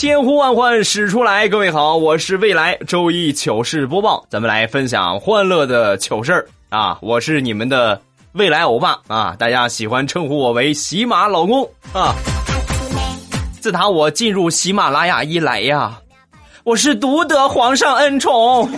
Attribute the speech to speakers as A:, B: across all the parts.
A: 千呼万唤始出来，各位好，我是未来周一糗事播报，咱们来分享欢乐的糗事儿啊！我是你们的未来欧巴啊，大家喜欢称呼我为喜马老公啊。自打我进入喜马拉雅以来呀，我是独得皇上恩宠。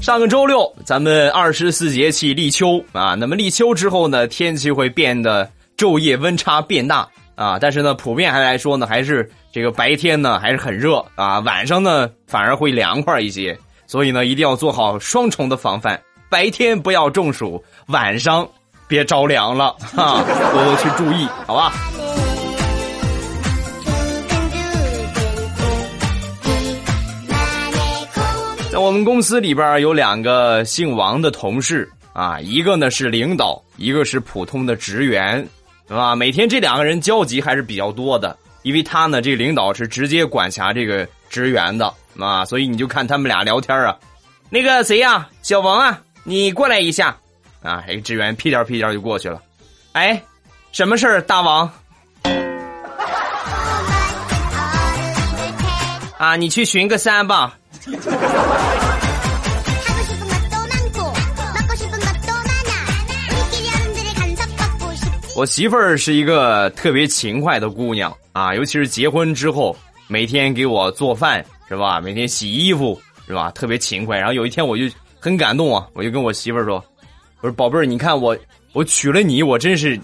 A: 上个周六，咱们二十四节气立秋啊，那么立秋之后呢，天气会变得昼夜温差变大。啊，但是呢，普遍还来说呢，还是这个白天呢还是很热啊，晚上呢反而会凉快一些，所以呢一定要做好双重的防范，白天不要中暑，晚上别着凉了哈，多多去注意，好吧？在我们公司里边有两个姓王的同事啊，一个呢是领导，一个是普通的职员。是吧？每天这两个人交集还是比较多的，因为他呢，这领导是直接管辖这个职员的啊，所以你就看他们俩聊天啊。那个谁呀，小王啊，你过来一下啊！这个职员屁颠屁颠就过去了。哎，什么事儿，大王？啊，你去巡个山吧。我媳妇儿是一个特别勤快的姑娘啊，尤其是结婚之后，每天给我做饭是吧？每天洗衣服是吧？特别勤快。然后有一天我就很感动啊，我就跟我媳妇儿说：“我说宝贝儿，你看我我娶了你，我真是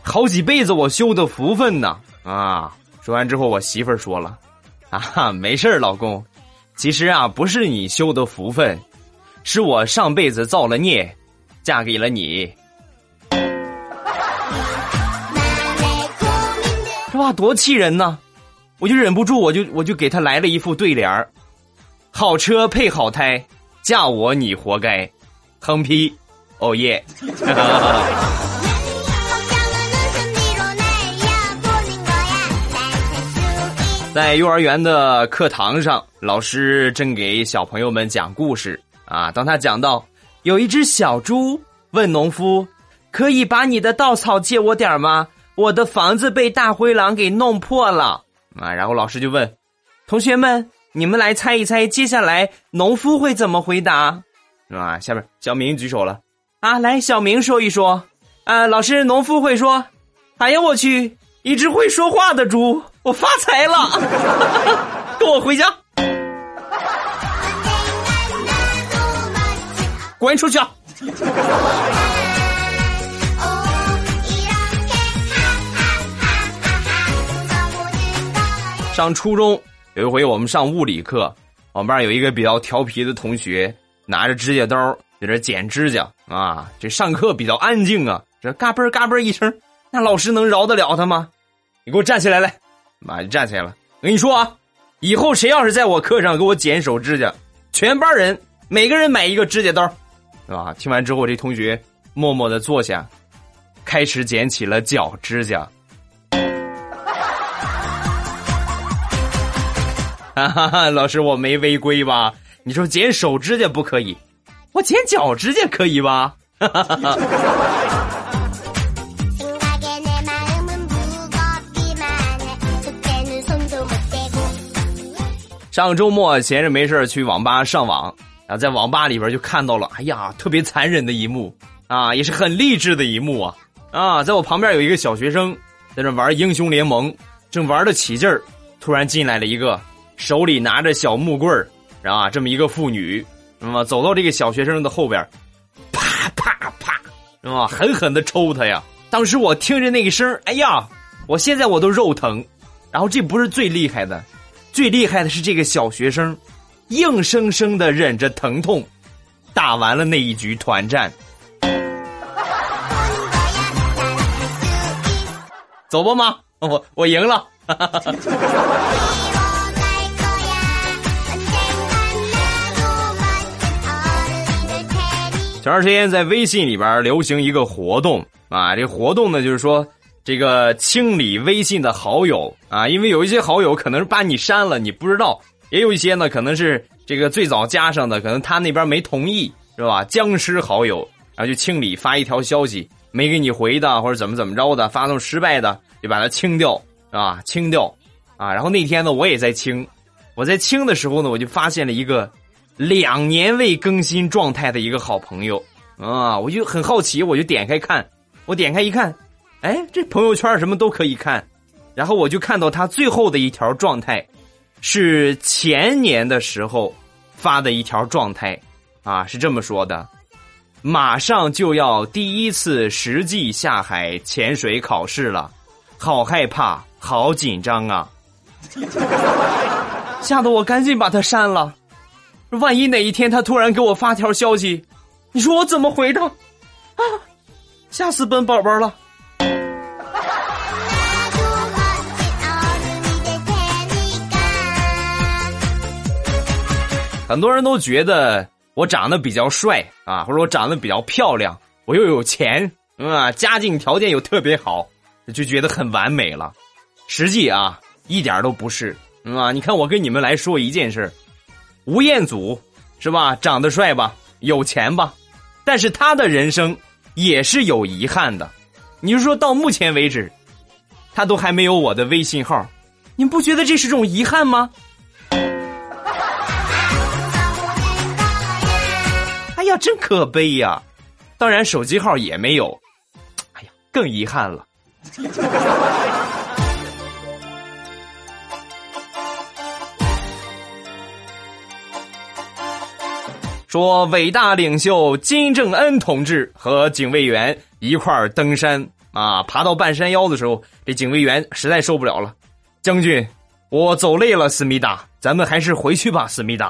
A: 好几辈子我修的福分呢啊！”说完之后，我媳妇儿说了：“啊，没事儿，老公，其实啊不是你修的福分，是我上辈子造了孽，嫁给了你。”哇，多气人呢！我就忍不住，我就我就给他来了一副对联儿：好车配好胎，嫁我你活该，横批，哦耶！在幼儿园的课堂上，老师正给小朋友们讲故事啊。当他讲到有一只小猪问农夫：“可以把你的稻草借我点吗？”我的房子被大灰狼给弄破了啊！然后老师就问同学们：“你们来猜一猜，接下来农夫会怎么回答？”啊？下面小明举手了啊！来，小明说一说啊！老师，农夫会说：“哎呀，我去，一只会说话的猪，我发财了，跟我回家，滚出去！”上初中有一回，我们上物理课，我们班有一个比较调皮的同学，拿着指甲刀在这剪指甲啊。这上课比较安静啊，这嘎嘣嘎嘣一声，那老师能饶得了他吗？你给我站起来来，妈就站起来了。我跟你说啊，以后谁要是在我课上给我剪手指甲，全班人每个人买一个指甲刀，是吧？听完之后，这同学默默的坐下，开始剪起了脚指甲。哈哈，老师，我没违规吧？你说剪手指甲不可以，我剪脚指甲可以吧？哈哈哈。上周末闲着没事去网吧上网，然后在网吧里边就看到了，哎呀，特别残忍的一幕啊，也是很励志的一幕啊啊！在我旁边有一个小学生在那玩英雄联盟，正玩得起劲儿，突然进来了一个。手里拿着小木棍儿，啊，这么一个妇女，那么走到这个小学生的后边，啪啪啪，是吧？狠狠的抽他呀！当时我听着那个声哎呀，我现在我都肉疼。然后这不是最厉害的，最厉害的是这个小学生，硬生生的忍着疼痛，打完了那一局团战。走吧，妈，我我赢了。前段时间在微信里边流行一个活动啊，这活动呢就是说这个清理微信的好友啊，因为有一些好友可能是把你删了，你不知道；也有一些呢可能是这个最早加上的，可能他那边没同意，是吧？僵尸好友，然后就清理，发一条消息没给你回的，或者怎么怎么着的，发送失败的，就把它清掉，啊，清掉，啊。然后那天呢，我也在清，我在清的时候呢，我就发现了一个。两年未更新状态的一个好朋友啊，我就很好奇，我就点开看，我点开一看，哎，这朋友圈什么都可以看，然后我就看到他最后的一条状态，是前年的时候发的一条状态，啊，是这么说的：马上就要第一次实际下海潜水考试了，好害怕，好紧张啊！吓得我赶紧把他删了。万一哪一天他突然给我发条消息，你说我怎么回他？啊，吓死本宝宝了！很多人都觉得我长得比较帅啊，或者我长得比较漂亮，我又有钱啊，家境条件又特别好，就觉得很完美了。实际啊，一点都不是啊！你看，我跟你们来说一件事。吴彦祖是吧？长得帅吧，有钱吧，但是他的人生也是有遗憾的。你就说到目前为止，他都还没有我的微信号，你不觉得这是种遗憾吗？哎呀，真可悲呀！当然，手机号也没有，哎呀，更遗憾了。说伟大领袖金正恩同志和警卫员一块儿登山啊，爬到半山腰的时候，这警卫员实在受不了了。将军，我走累了，思密达，咱们还是回去吧，思密达。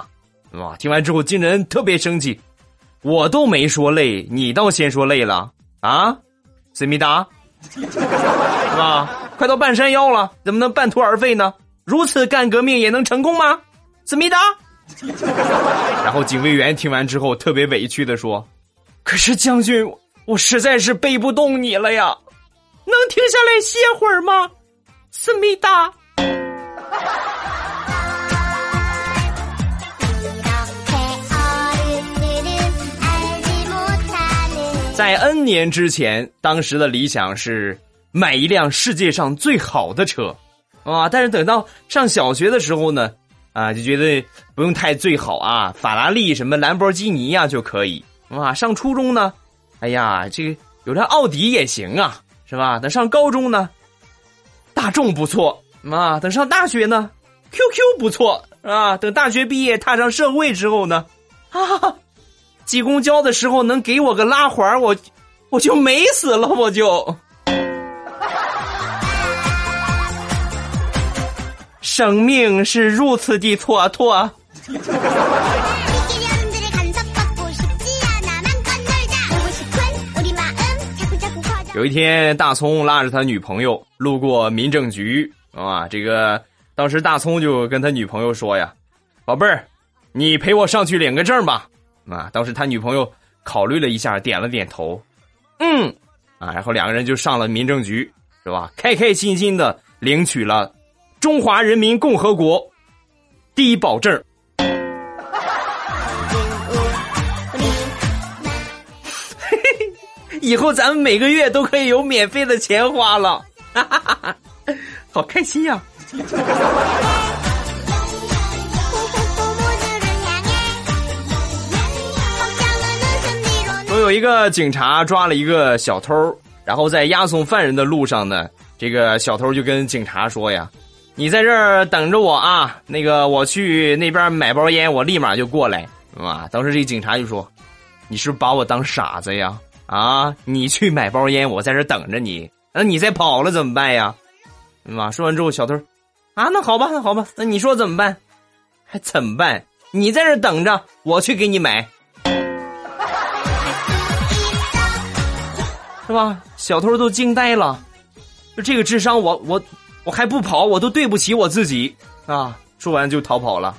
A: 啊，听完之后，金正恩特别生气，我都没说累，你倒先说累了啊，思密达，是吧？快到半山腰了，怎么能半途而废呢？如此干革命也能成功吗，思密达？然后警卫员听完之后特别委屈的说：“可是将军，我实在是背不动你了呀，能停下来歇会儿吗？”思密达。在 N 年之前，当时的理想是买一辆世界上最好的车，啊！但是等到上小学的时候呢？啊，就觉得不用太最好啊，法拉利什么兰博基尼呀就可以啊。上初中呢，哎呀，这个有辆奥迪也行啊，是吧？等上高中呢，大众不错啊。等上大学呢，QQ 不错啊。等大学毕业踏上社会之后呢，啊，挤公交的时候能给我个拉环，我我就美死了，我就。生命是如此的蹉跎。有一天，大葱拉着他女朋友路过民政局啊，这个当时大葱就跟他女朋友说呀：“宝贝儿，你陪我上去领个证吧。”啊，当时他女朋友考虑了一下，点了点头，嗯，啊，然后两个人就上了民政局，是吧？开开心心的领取了。中华人民共和国低保证，以后咱们每个月都可以有免费的钱花了，哈哈哈哈好开心呀！我有一个警察抓了一个小偷，然后在押送犯人的路上呢，这个小偷就跟警察说呀。你在这儿等着我啊！那个，我去那边买包烟，我立马就过来，啊！当时这警察就说：“你是不是把我当傻子呀？啊！你去买包烟，我在这等着你，那你再跑了怎么办呀？”啊！说完之后，小偷啊，那好吧，那好吧，那你说怎么办？还怎么办？你在这等着，我去给你买，是吧？小偷都惊呆了，就这个智商，我。我还不跑，我都对不起我自己啊！说完就逃跑了。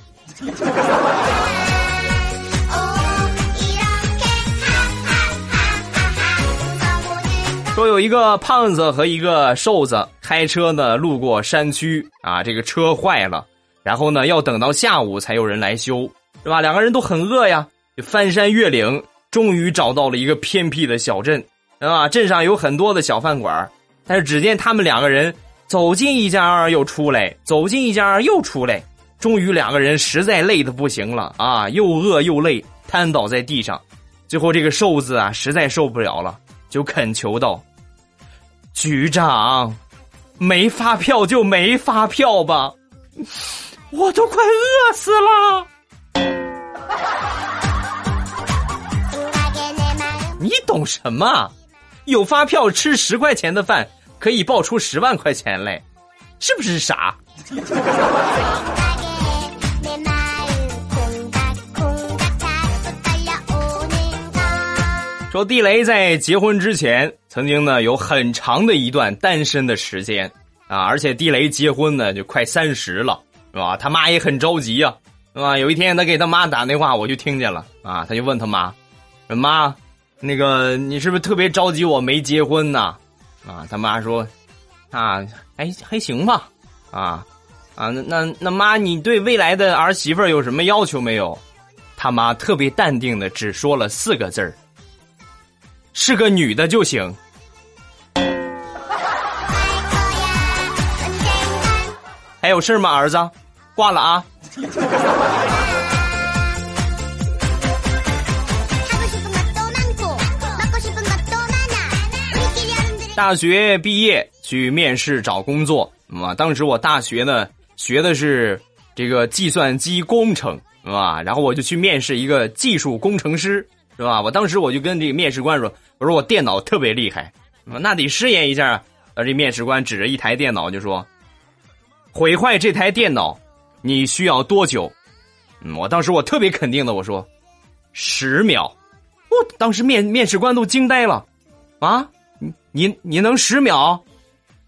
A: 说有一个胖子和一个瘦子开车呢，路过山区啊，这个车坏了，然后呢要等到下午才有人来修，是吧？两个人都很饿呀，就翻山越岭，终于找到了一个偏僻的小镇，啊，镇上有很多的小饭馆，但是只见他们两个人走进一家又出来，走进一家又出来，终于两个人实在累得不行了啊，又饿又累，瘫倒在地上，最后这个瘦子啊实在受不了了。就恳求道：“局长，没发票就没发票吧，我都快饿死了。”你懂什么？有发票吃十块钱的饭，可以爆出十万块钱来，是不是傻？说地雷在结婚之前，曾经呢有很长的一段单身的时间啊，而且地雷结婚呢就快三十了，是吧？他妈也很着急呀，是吧？有一天他给他妈打电话，我就听见了啊，他就问他妈：“妈，那个你是不是特别着急我没结婚呢？”，啊他妈说：“啊，还还行吧，啊啊，那那那妈，你对未来的儿媳妇有什么要求没有？”他妈特别淡定的只说了四个字儿。是个女的就行。还有事吗，儿子？挂了啊。大学毕业去面试找工作啊！当时我大学呢学的是这个计算机工程啊，然后我就去面试一个技术工程师。是吧？我当时我就跟这个面试官说：“我说我电脑特别厉害，那得试验一下。”而这面试官指着一台电脑就说：“毁坏这台电脑，你需要多久？”嗯，我当时我特别肯定的我说：“十秒。”我当时面面试官都惊呆了，啊，你你能十秒？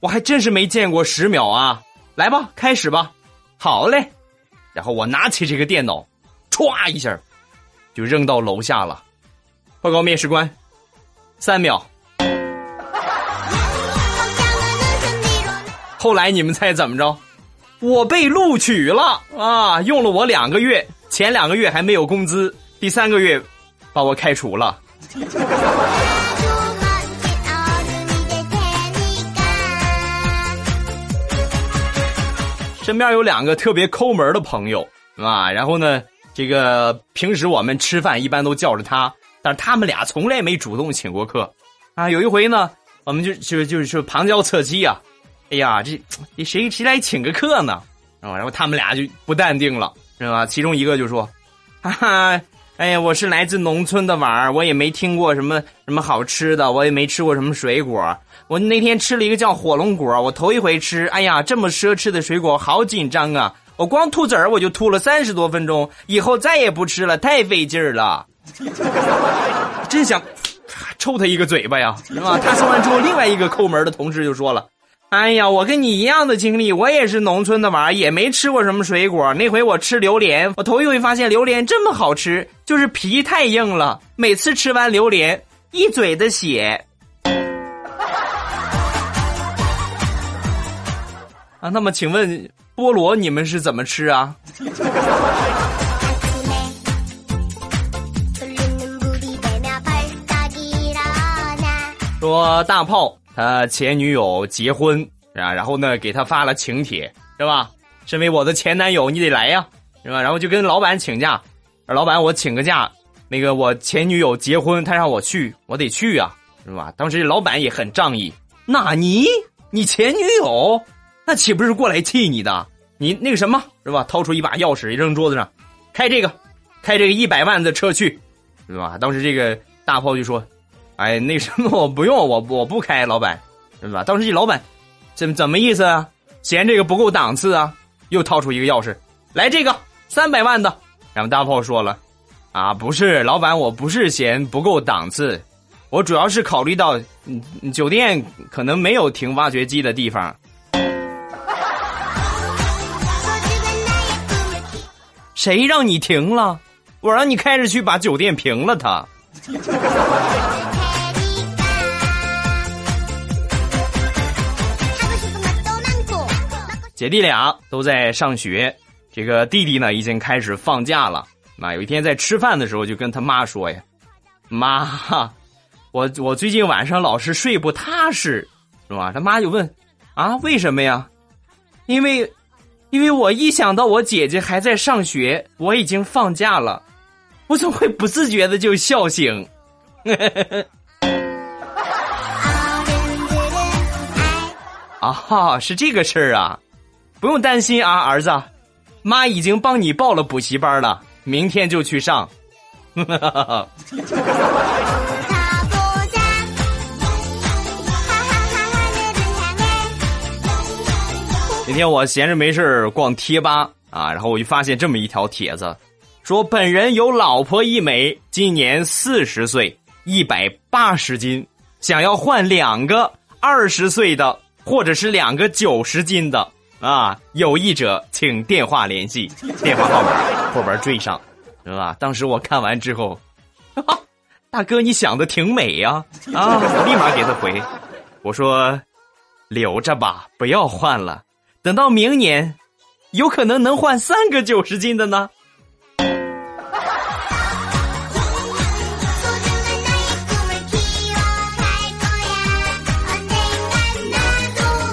A: 我还真是没见过十秒啊！来吧，开始吧。好嘞，然后我拿起这个电脑，歘一下，就扔到楼下了。报告面试官，三秒。后来你们猜怎么着？我被录取了啊！用了我两个月，前两个月还没有工资，第三个月把我开除了。身边有两个特别抠门的朋友啊，然后呢，这个平时我们吃饭一般都叫着他。但是他们俩从来没主动请过客，啊，有一回呢，我们就就就是旁敲侧击啊，哎呀，这这谁谁来请个客呢？啊，然后他们俩就不淡定了，是吧？其中一个就说：“哈哈，哎呀，我是来自农村的娃儿，我也没听过什么什么好吃的，我也没吃过什么水果。我那天吃了一个叫火龙果，我头一回吃，哎呀，这么奢侈的水果，好紧张啊！我光吐籽儿我就吐了三十多分钟，以后再也不吃了，太费劲儿了。”真想抽他一个嘴巴呀，啊？他说完之后，另外一个抠门的同事就说了：“哎呀，我跟你一样的经历，我也是农村的娃，也没吃过什么水果。那回我吃榴莲，我头一回发现榴莲这么好吃，就是皮太硬了。每次吃完榴莲，一嘴的血。”啊，那么请问菠萝你们是怎么吃啊？说大炮他前女友结婚啊，然后呢给他发了请帖，是吧？身为我的前男友，你得来呀，是吧？然后就跟老板请假，老板我请个假，那个我前女友结婚，他让我去，我得去呀，是吧？当时老板也很仗义，那你你前女友，那岂不是过来气你的？你那个什么是吧？掏出一把钥匙扔桌子上，开这个，开这个一百万的车去，是吧？当时这个大炮就说。哎，那什么，我不用，我我不开，老板，是吧？当时这老板，怎怎么意思啊？嫌这个不够档次啊？又掏出一个钥匙，来这个三百万的。然后大炮说了，啊，不是，老板，我不是嫌不够档次，我主要是考虑到，酒店可能没有停挖掘机的地方。谁让你停了？我让你开着去把酒店平了，他。姐弟俩都在上学，这个弟弟呢已经开始放假了。啊，有一天在吃饭的时候就跟他妈说呀：“妈，我我最近晚上老是睡不踏实，是吧？”他妈就问：“啊，为什么呀？”因为，因为我一想到我姐姐还在上学，我已经放假了，我总会不自觉的就笑醒。啊，是这个事儿啊，不用担心啊，儿子，妈已经帮你报了补习班了，明天就去上。今天我闲着没事逛贴吧啊，然后我就发现这么一条帖子，说本人有老婆一枚，今年四十岁，一百八十斤，想要换两个二十岁的。或者是两个九十斤的啊，有意者请电话联系，电话号码后边缀上，是吧？当时我看完之后，大哥你想的挺美呀啊！我立马给他回，我说留着吧，不要换了，等到明年，有可能能换三个九十斤的呢。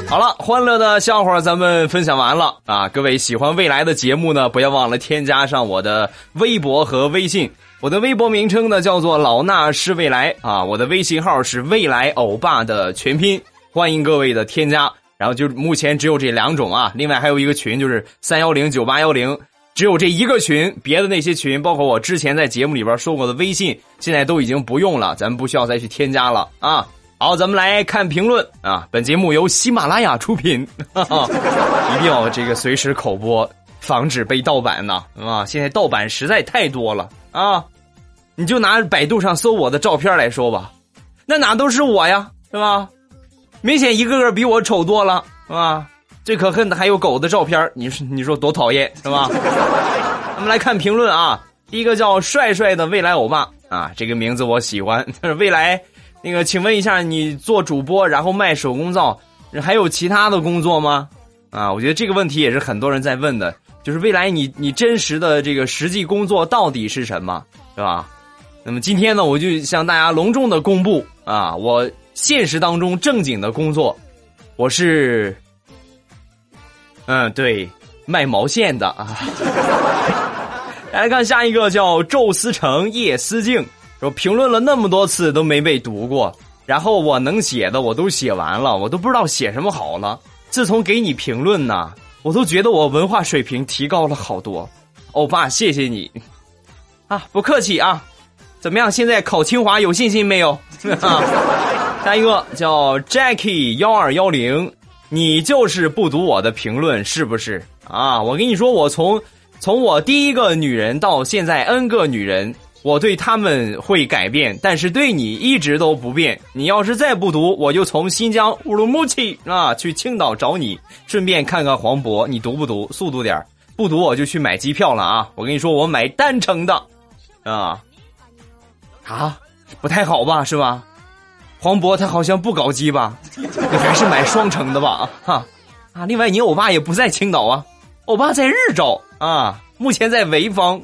A: 好了，欢乐的笑话咱们分享完了啊！各位喜欢未来的节目呢，不要忘了添加上我的微博和微信。我的微博名称呢叫做老衲是未来啊，我的微信号是未来欧巴的全拼，欢迎各位的添加。然后就目前只有这两种啊，另外还有一个群就是三幺零九八幺零，只有这一个群，别的那些群，包括我之前在节目里边说过的微信，现在都已经不用了，咱们不需要再去添加了啊。好，咱们来看评论啊！本节目由喜马拉雅出品，哈 哈一定要这个随时口播，防止被盗版呢啊！现在盗版实在太多了啊！你就拿百度上搜我的照片来说吧，那哪都是我呀，是吧？明显一个个比我丑多了，是吧？最可恨的还有狗的照片，你说你说多讨厌，是吧？咱们来看评论啊！第一个叫帅帅的未来欧巴啊，这个名字我喜欢，未来。那个，请问一下，你做主播然后卖手工皂，还有其他的工作吗？啊，我觉得这个问题也是很多人在问的，就是未来你你真实的这个实际工作到底是什么，是吧？那么今天呢，我就向大家隆重的公布啊，我现实当中正经的工作，我是，嗯，对，卖毛线的啊。来看下一个，叫宙思成叶思静。说评论了那么多次都没被读过，然后我能写的我都写完了，我都不知道写什么好了。自从给你评论呢，我都觉得我文化水平提高了好多。欧巴，谢谢你，啊，不客气啊。怎么样？现在考清华有信心没有？下一个叫 Jackie 幺二幺零，你就是不读我的评论是不是？啊，我跟你说，我从从我第一个女人到现在 N 个女人。我对他们会改变，但是对你一直都不变。你要是再不读，我就从新疆乌鲁木齐啊去青岛找你，顺便看看黄渤。你读不读？速度点不读我就去买机票了啊！我跟你说，我买单程的，啊啊，不太好吧？是吧？黄渤他好像不搞基吧？你还是买双程的吧？哈啊！另外，你欧巴也不在青岛啊，欧巴在日照啊，目前在潍坊，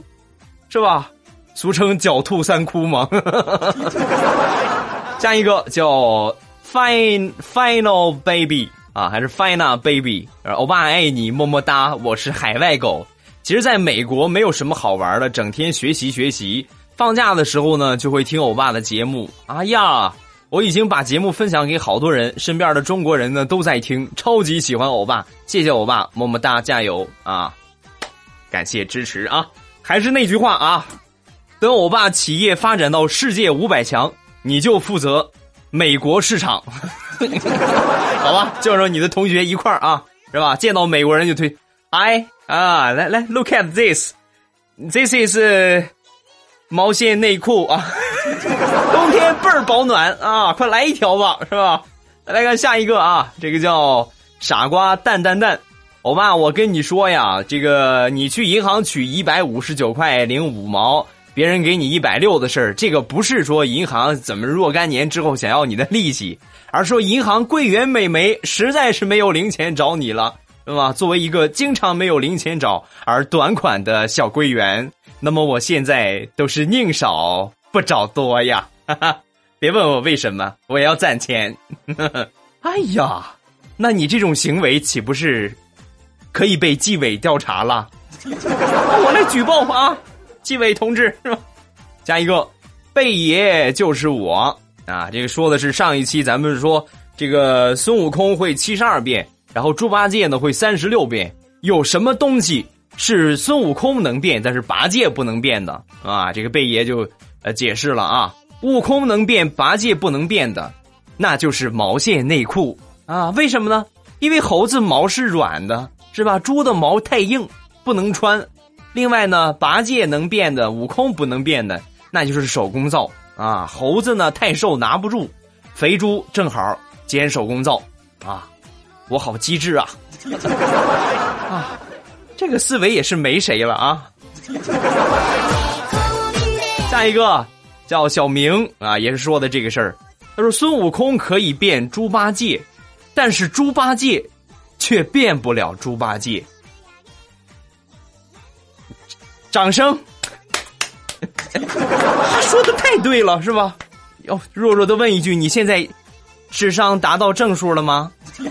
A: 是吧？俗称“狡兔三窟”吗？下一个叫 “Fine Final Baby” 啊，还是 “Final Baby”？欧巴爱你，么么哒！我是海外狗。其实，在美国没有什么好玩的，整天学习学习。放假的时候呢，就会听欧巴的节目。哎呀，我已经把节目分享给好多人，身边的中国人呢都在听，超级喜欢欧巴。谢谢欧巴，么么哒，加油啊！感谢支持啊！还是那句话啊。等欧巴企业发展到世界五百强，你就负责美国市场，好吧？叫上你的同学一块儿啊，是吧？见到美国人就推，，I 啊，来来，look at this，this is 毛线内裤啊，冬天倍儿保暖啊，快来一条吧，是吧？来看下一个啊，这个叫傻瓜蛋蛋蛋，欧巴，我跟你说呀，这个你去银行取一百五十九块零五毛。别人给你一百六的事儿，这个不是说银行怎么若干年之后想要你的利息，而说银行柜员美眉实在是没有零钱找你了，对吧？作为一个经常没有零钱找而短款的小柜员，那么我现在都是宁少不找多呀。哈哈，别问我为什么，我要攒钱。哎呀，那你这种行为岂不是可以被纪委调查了？我来举报啊，纪委同志是吧？加一个，贝爷就是我啊！这个说的是上一期咱们说这个孙悟空会七十二变。然后猪八戒呢会三十六变，有什么东西是孙悟空能变，但是八戒不能变的啊？这个贝爷就呃解释了啊，悟空能变，八戒不能变的，那就是毛线内裤啊？为什么呢？因为猴子毛是软的，是吧？猪的毛太硬，不能穿。另外呢，八戒能变的，悟空不能变的，那就是手工皂啊。猴子呢太瘦拿不住，肥猪正好捡手工皂啊。我好机智啊！啊，这个思维也是没谁了啊。下一个叫小明啊，也是说的这个事儿。他说孙悟空可以变猪八戒，但是猪八戒却变不了猪八戒。掌声！他说的太对了，是吧？要弱弱的问一句，你现在智商达到正数了吗？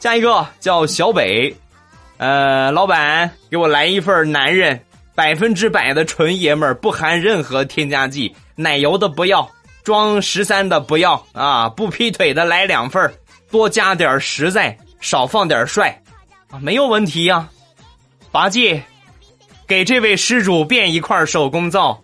A: 下一个叫小北，呃，老板给我来一份男人百分之百的纯爷们儿，不含任何添加剂，奶油的不要，装十三的不要啊，不劈腿的来两份多加点实在，少放点帅，啊，没有问题呀。八戒，给这位施主变一块手工皂。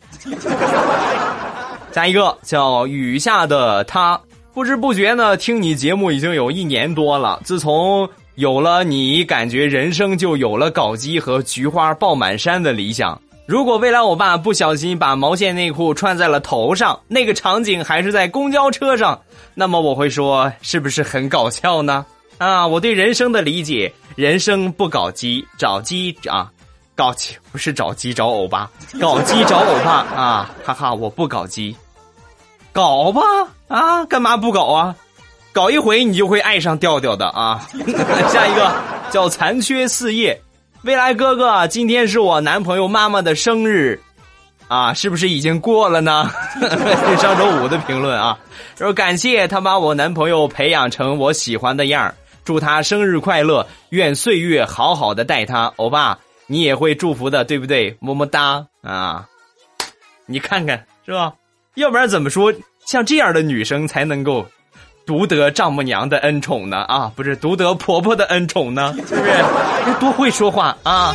A: 下一个叫雨下的他。不知不觉呢，听你节目已经有一年多了。自从有了你，感觉人生就有了搞基和菊花爆满山的理想。如果未来我爸不小心把毛线内裤穿在了头上，那个场景还是在公交车上，那么我会说，是不是很搞笑呢？啊，我对人生的理解，人生不搞基，找基啊，搞基不是找基找欧巴，搞基找欧巴啊，哈哈，我不搞基。搞吧啊，干嘛不搞啊？搞一回你就会爱上调调的啊！下一个叫残缺四叶，未来哥哥，今天是我男朋友妈妈的生日，啊，是不是已经过了呢？上周五的评论啊，说感谢他把我男朋友培养成我喜欢的样儿祝他生日快乐，愿岁月好好的待他。欧巴，你也会祝福的，对不对？么么哒啊！你看看是吧？要不然怎么说像这样的女生才能够独得丈母娘的恩宠呢？啊，不是独得婆婆的恩宠呢？是不是？多会说话啊！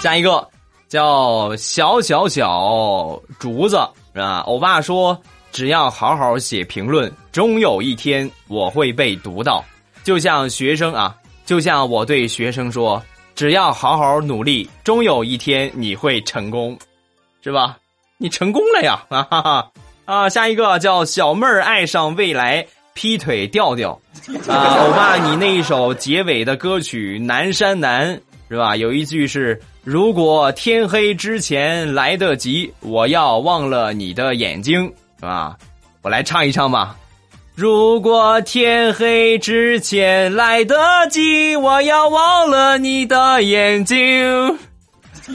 A: 下一个叫小小小竹子啊，欧巴说只要好好写评论，终有一天我会被读到。就像学生啊，就像我对学生说，只要好好努力，终有一天你会成功，是吧？你成功了呀！啊哈哈啊！下一个叫小妹儿爱上未来劈腿调调 啊！欧巴，你那一首结尾的歌曲《南山南》是吧？有一句是“如果天黑之前来得及，我要忘了你的眼睛”，是吧？我来唱一唱吧。如果天黑之前来得及，我要忘了你的眼睛。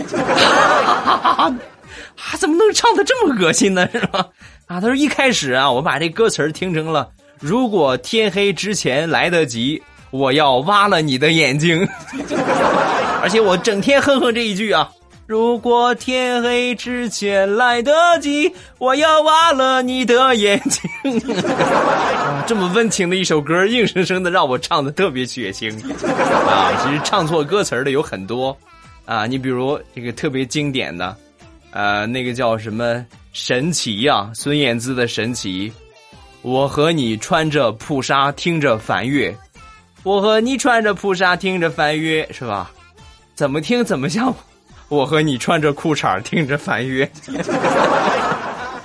A: 哈哈哈！啊，怎么能唱的这么恶心呢？是吧？啊，他说一开始啊，我把这歌词听成了“如果天黑之前来得及，我要挖了你的眼睛”，而且我整天哼哼这一句啊，“如果天黑之前来得及，我要挖了你的眼睛”。啊，这么温情的一首歌，硬生生的让我唱的特别血腥啊！其实唱错歌词的有很多啊，你比如这个特别经典的。呃，那个叫什么神奇呀？孙燕姿的神奇。我和你穿着蒲纱，听着梵乐。我和你穿着蒲纱，听着梵乐，是吧？怎么听怎么像我和你穿着裤衩听着梵乐。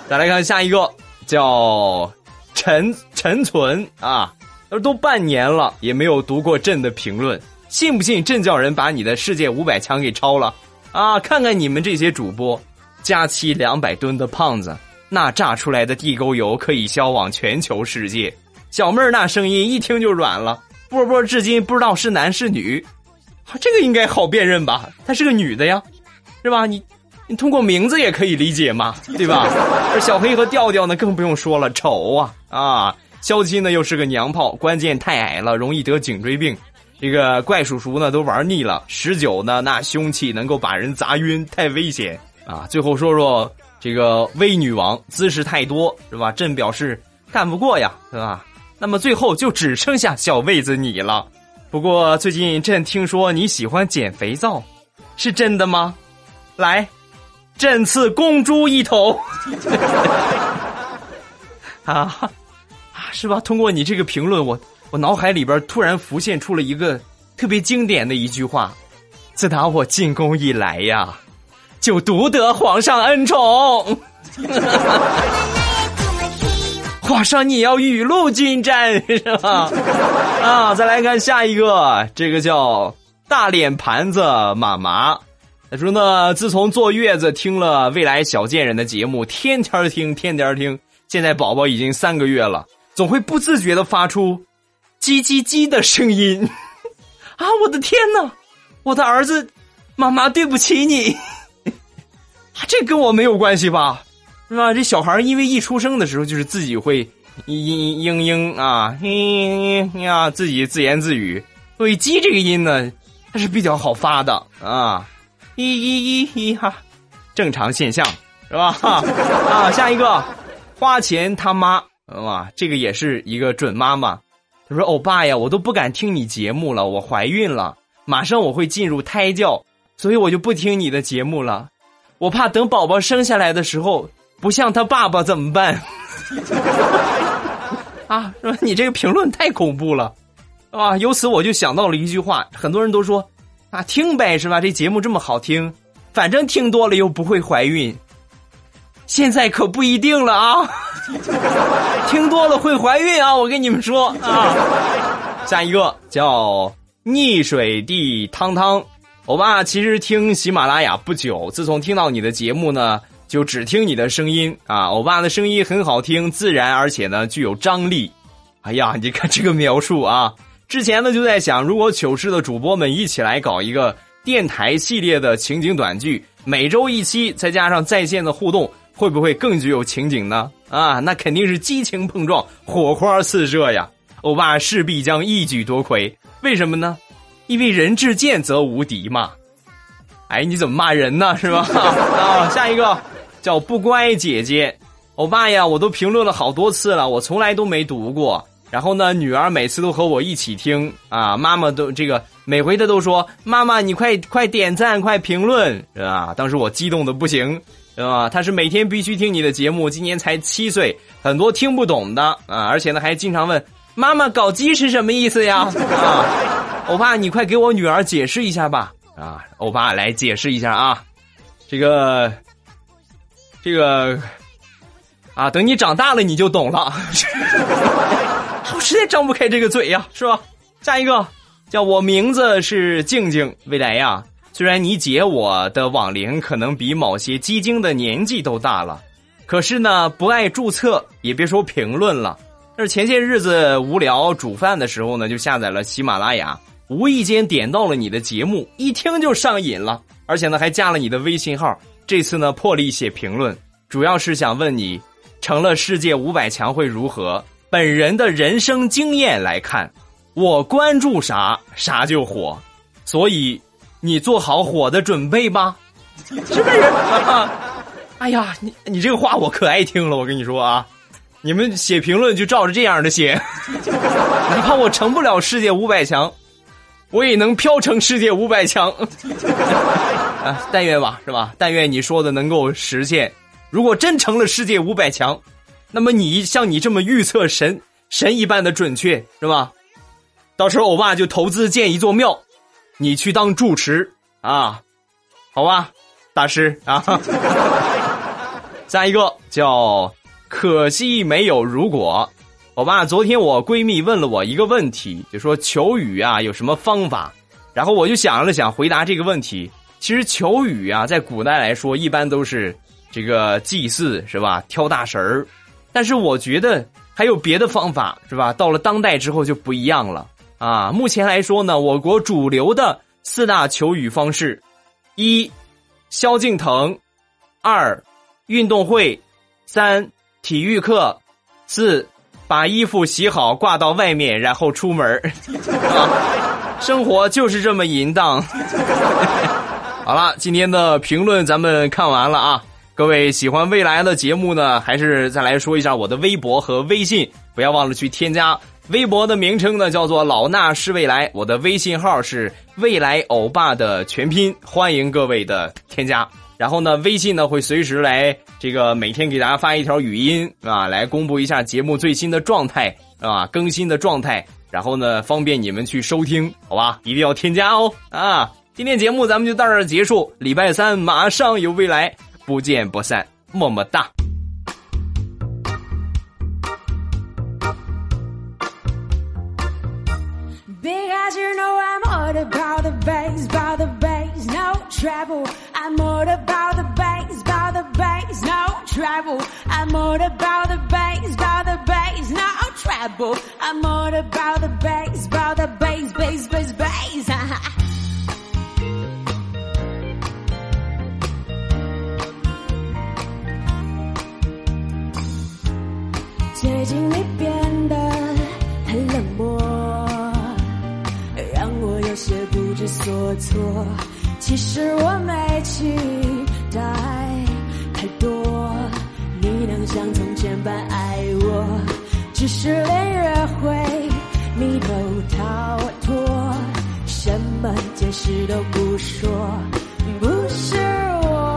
A: 再来看下一个，叫陈陈存啊，都半年了也没有读过朕的评论，信不信朕叫人把你的世界五百强给抄了啊？看看你们这些主播。加期两百吨的胖子，那炸出来的地沟油可以销往全球世界。小妹儿那声音一听就软了，波波至今不知道是男是女，啊这个应该好辨认吧？她是个女的呀，是吧？你你通过名字也可以理解嘛，对吧？而小黑和调调呢，更不用说了，丑啊啊！肖七呢又是个娘炮，关键太矮了，容易得颈椎病。这个怪叔叔呢都玩腻了，十九呢那凶器能够把人砸晕，太危险啊！最后说说这个威女王姿势太多是吧？朕表示干不过呀，是吧？那么最后就只剩下小妹子你了。不过最近朕听说你喜欢捡肥皂，是真的吗？来，朕赐公猪一头。啊啊，是吧？通过你这个评论，我我脑海里边突然浮现出了一个特别经典的一句话：自打我进宫以来呀，就独得皇上恩宠。皇上，你要雨露均沾是吧？啊，再来看下一个，这个叫大脸盘子妈妈。他说呢，自从坐月子听了未来小贱人的节目，天天听，天天听，现在宝宝已经三个月了，总会不自觉的发出“叽叽叽”的声音。啊，我的天哪！我的儿子，妈妈对不起你。这跟我没有关系吧？是吧？这小孩因为一出生的时候就是自己会嘤嘤嘤啊，嘤嘤呀，自己自言自语。所以“鸡”这个音呢，它是比较好发的啊，一一一一哈，正常现象是吧？啊，下一个花钱他妈啊，这个也是一个准妈妈。他说：“欧巴呀，我都不敢听你节目了，我怀孕了，马上我会进入胎教，所以我就不听你的节目了，我怕等宝宝生下来的时候。”不像他爸爸怎么办？啊，说你这个评论太恐怖了，啊！由此我就想到了一句话，很多人都说，啊，听呗是吧？这节目这么好听，反正听多了又不会怀孕。现在可不一定了啊，听多了会怀孕啊！我跟你们说啊，下一个叫溺水地汤汤，欧巴其实听喜马拉雅不久，自从听到你的节目呢。就只听你的声音啊！欧巴的声音很好听，自然，而且呢具有张力。哎呀，你看这个描述啊！之前呢就在想，如果糗事的主播们一起来搞一个电台系列的情景短剧，每周一期，再加上在线的互动，会不会更具有情景呢？啊，那肯定是激情碰撞，火花四射呀！欧巴势必将一举夺魁。为什么呢？因为人至贱则无敌嘛！哎，你怎么骂人呢？是吧？啊，下一个。叫不乖姐姐，欧巴呀，我都评论了好多次了，我从来都没读过。然后呢，女儿每次都和我一起听啊，妈妈都这个每回她都说：“妈妈，你快快点赞，快评论，啊？”当时我激动的不行，是吧？她是每天必须听你的节目，今年才七岁，很多听不懂的啊，而且呢还经常问妈妈“搞基”是什么意思呀？啊，欧巴，你快给我女儿解释一下吧！啊，欧巴来解释一下啊，这个。这个啊，等你长大了你就懂了。我实在张不开这个嘴呀，是吧？下一个叫我名字是静静，未来呀。虽然你姐我的网龄可能比某些基金的年纪都大了，可是呢，不爱注册，也别说评论了。但是前些日子无聊煮饭的时候呢，就下载了喜马拉雅，无意间点到了你的节目，一听就上瘾了，而且呢还加了你的微信号。这次呢，破例写评论，主要是想问你，成了世界五百强会如何？本人的人生经验来看，我关注啥啥就火，所以你做好火的准备吧，是不是？哎呀，你你这个话我可爱听了，我跟你说啊，你们写评论就照着这样的写，哪怕我成不了世界五百强，我也能飘成世界五百强。啊，但愿吧，是吧？但愿你说的能够实现。如果真成了世界五百强，那么你像你这么预测神神一般的准确，是吧？到时候欧巴就投资建一座庙，你去当住持啊，好吧，大师啊。下一个叫可惜没有如果。欧巴，昨天我闺蜜问了我一个问题，就说求雨啊有什么方法？然后我就想了想，回答这个问题。其实求雨啊，在古代来说，一般都是这个祭祀是吧？挑大神儿。但是我觉得还有别的方法是吧？到了当代之后就不一样了。
B: 啊，目前来说呢，我国主流的四大求雨方式：一、萧敬腾；二、运动会；三、体育课；四、把衣服洗好挂到外面，然后出门啊，生活就是这么淫荡。好了，今天的评论咱们看完了啊。各位喜欢未来的节目呢，还是再来说一下我的微博和微信，不要忘了去添加。微博的名称呢叫做老衲是未来，我的微信号是未来欧巴的全拼，欢迎各位的添加。然后呢，微信呢会随时来这个每天给大家发一条语音啊，来公布一下节目最新的状态啊，更新的状态，然后呢方便你们去收听，好吧？一定要添加哦啊！今天节目咱们就到这儿结束，礼拜三马上有未来。不见不散，么么哒。Because you know I'm all about the bass, about the bass, no trouble. I'm all about the bass, about the bass, no trouble. I'm all about the bass, about the bass, no trouble. I'm all about the bass, about the bass, bass, bass, bass. 最近你变得很冷漠，让我有些不知所措。其实我没期待太多，你能像从前般爱我，只是连约会你都逃脱，什么解释都不说，不是我